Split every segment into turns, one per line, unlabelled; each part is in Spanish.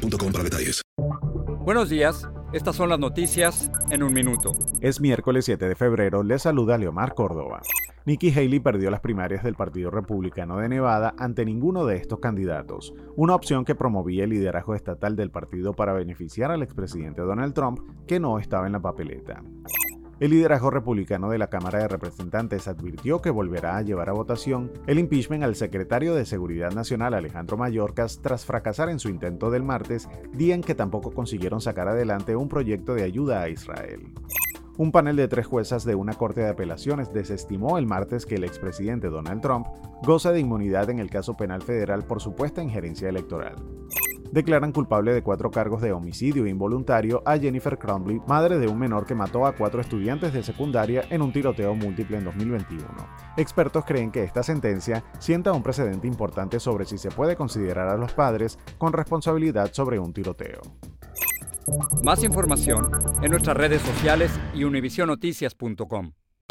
boostmobile.com para detalles.
Buenos días. Estas son las noticias en un minuto.
Es miércoles 7 de febrero. Le saluda Leomar Córdoba. Nikki Haley perdió las primarias del Partido Republicano de Nevada ante ninguno de estos candidatos, una opción que promovía el liderazgo estatal del partido para beneficiar al expresidente Donald Trump, que no estaba en la papeleta. El liderazgo republicano de la Cámara de Representantes advirtió que volverá a llevar a votación el impeachment al secretario de Seguridad Nacional Alejandro Mayorkas tras fracasar en su intento del martes, día en que tampoco consiguieron sacar adelante un proyecto de ayuda a Israel. Un panel de tres juezas de una corte de apelaciones desestimó el martes que el expresidente Donald Trump goza de inmunidad en el caso penal federal por supuesta injerencia electoral declaran culpable de cuatro cargos de homicidio involuntario a Jennifer Crumbley, madre de un menor que mató a cuatro estudiantes de secundaria en un tiroteo múltiple en 2021. Expertos creen que esta sentencia sienta un precedente importante sobre si se puede considerar a los padres con responsabilidad sobre un tiroteo.
Más información en nuestras redes sociales y univisionoticias.com.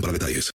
para detalles.